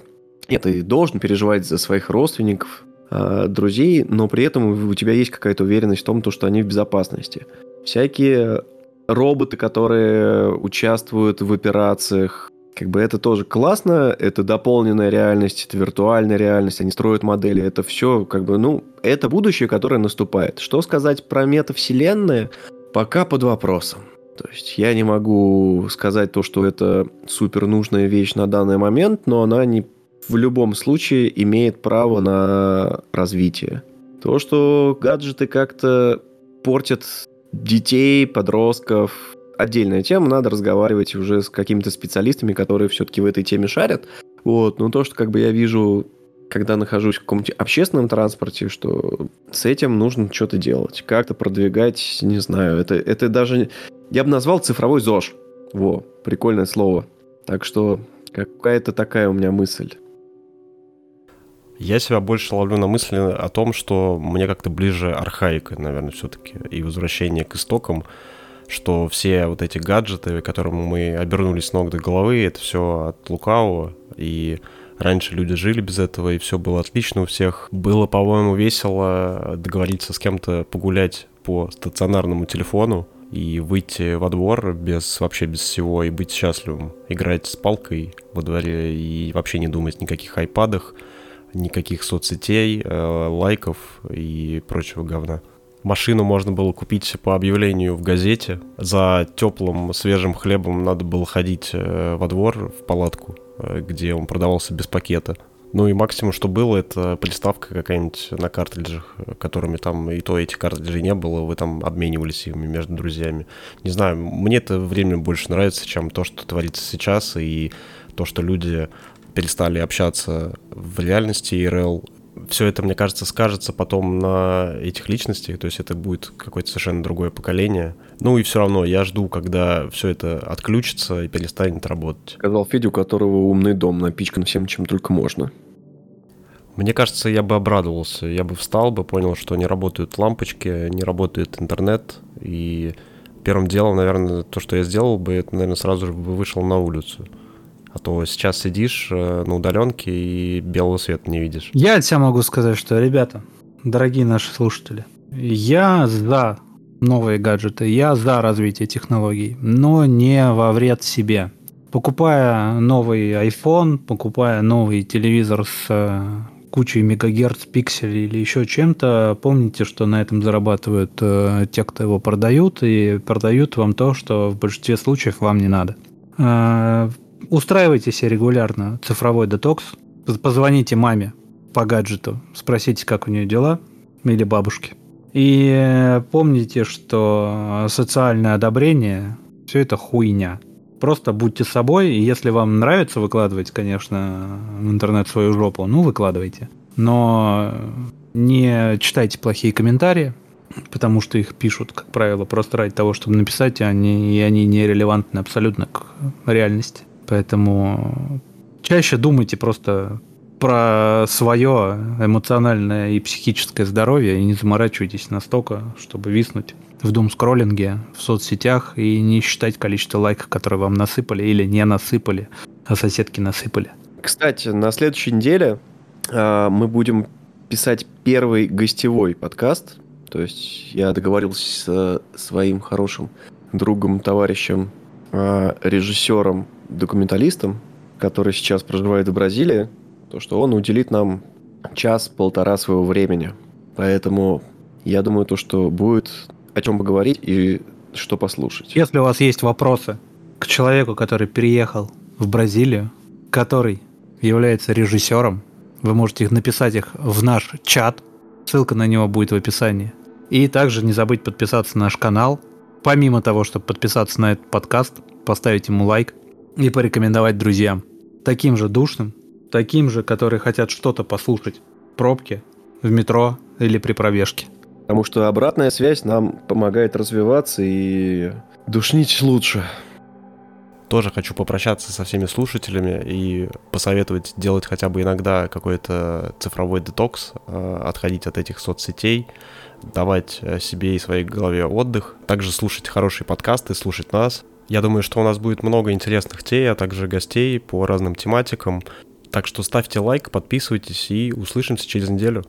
Нет, ты должен переживать за своих родственников, а, друзей, но при этом у тебя есть какая-то уверенность в том, что они в безопасности всякие роботы, которые участвуют в операциях. Как бы это тоже классно, это дополненная реальность, это виртуальная реальность, они строят модели, это все как бы, ну, это будущее, которое наступает. Что сказать про метавселенные, пока под вопросом. То есть я не могу сказать то, что это супер нужная вещь на данный момент, но она не в любом случае имеет право на развитие. То, что гаджеты как-то портят детей, подростков. Отдельная тема, надо разговаривать уже с какими-то специалистами, которые все-таки в этой теме шарят. Вот, но то, что как бы я вижу, когда нахожусь в каком-то общественном транспорте, что с этим нужно что-то делать, как-то продвигать, не знаю, это, это даже, я бы назвал цифровой ЗОЖ. Во, прикольное слово. Так что какая-то такая у меня мысль. Я себя больше ловлю на мысли о том, что мне как-то ближе архаика, наверное, все-таки, и возвращение к истокам, что все вот эти гаджеты, которым мы обернулись ног до головы, это все от лукавого, и раньше люди жили без этого, и все было отлично у всех. Было, по-моему, весело договориться с кем-то погулять по стационарному телефону, и выйти во двор без вообще без всего и быть счастливым, играть с палкой во дворе и вообще не думать никаких айпадах, никаких соцсетей, э, лайков и прочего говна. Машину можно было купить по объявлению в газете. За теплым свежим хлебом надо было ходить э, во двор в палатку, э, где он продавался без пакета. Ну и максимум, что было, это приставка какая-нибудь на картриджах, которыми там и то этих картриджей не было, вы там обменивались ими между друзьями. Не знаю, мне это время больше нравится, чем то, что творится сейчас, и то, что люди перестали общаться в реальности ИРЛ, все это, мне кажется, скажется потом на этих личностях, то есть это будет какое-то совершенно другое поколение. Ну и все равно я жду, когда все это отключится и перестанет работать. Сказал Федя, у которого умный дом напичкан всем, чем только можно. Мне кажется, я бы обрадовался, я бы встал бы, понял, что не работают лампочки, не работает интернет, и первым делом, наверное, то, что я сделал бы, это, наверное, сразу же бы вышел на улицу. А то сейчас сидишь э, на удаленке и белого света не видишь. Я от себя могу сказать, что, ребята, дорогие наши слушатели, я за новые гаджеты, я за развитие технологий, но не во вред себе. Покупая новый iPhone, покупая новый телевизор с э, кучей мегагерц, пикселей или еще чем-то, помните, что на этом зарабатывают э, те, кто его продают, и продают вам то, что в большинстве случаев вам не надо. Устраивайте себе регулярно цифровой детокс, позвоните маме по гаджету, спросите, как у нее дела, или бабушке. И помните, что социальное одобрение – все это хуйня. Просто будьте собой, и если вам нравится выкладывать, конечно, в интернет свою жопу, ну, выкладывайте. Но не читайте плохие комментарии, потому что их пишут, как правило, просто ради того, чтобы написать, и они, и они нерелевантны абсолютно к реальности. Поэтому чаще думайте просто про свое эмоциональное и психическое здоровье и не заморачивайтесь настолько, чтобы виснуть в дум-скроллинге в соцсетях и не считать количество лайков, которые вам насыпали или не насыпали, а соседки насыпали. Кстати, на следующей неделе э, мы будем писать первый гостевой подкаст. То есть я договорился с своим хорошим другом, товарищем, э, режиссером документалистом, который сейчас проживает в Бразилии, то что он уделит нам час-полтора своего времени. Поэтому я думаю, то, что будет о чем поговорить и что послушать. Если у вас есть вопросы к человеку, который переехал в Бразилию, который является режиссером, вы можете их написать их в наш чат. Ссылка на него будет в описании. И также не забыть подписаться на наш канал. Помимо того, чтобы подписаться на этот подкаст, поставить ему лайк – и порекомендовать друзьям. Таким же душным, таким же, которые хотят что-то послушать. Пробки, в метро или при пробежке. Потому что обратная связь нам помогает развиваться и душнить лучше. Тоже хочу попрощаться со всеми слушателями и посоветовать делать хотя бы иногда какой-то цифровой детокс, э, отходить от этих соцсетей, давать э, себе и своей голове отдых, также слушать хорошие подкасты, слушать нас, я думаю, что у нас будет много интересных тей, а также гостей по разным тематикам. Так что ставьте лайк, подписывайтесь и услышимся через неделю.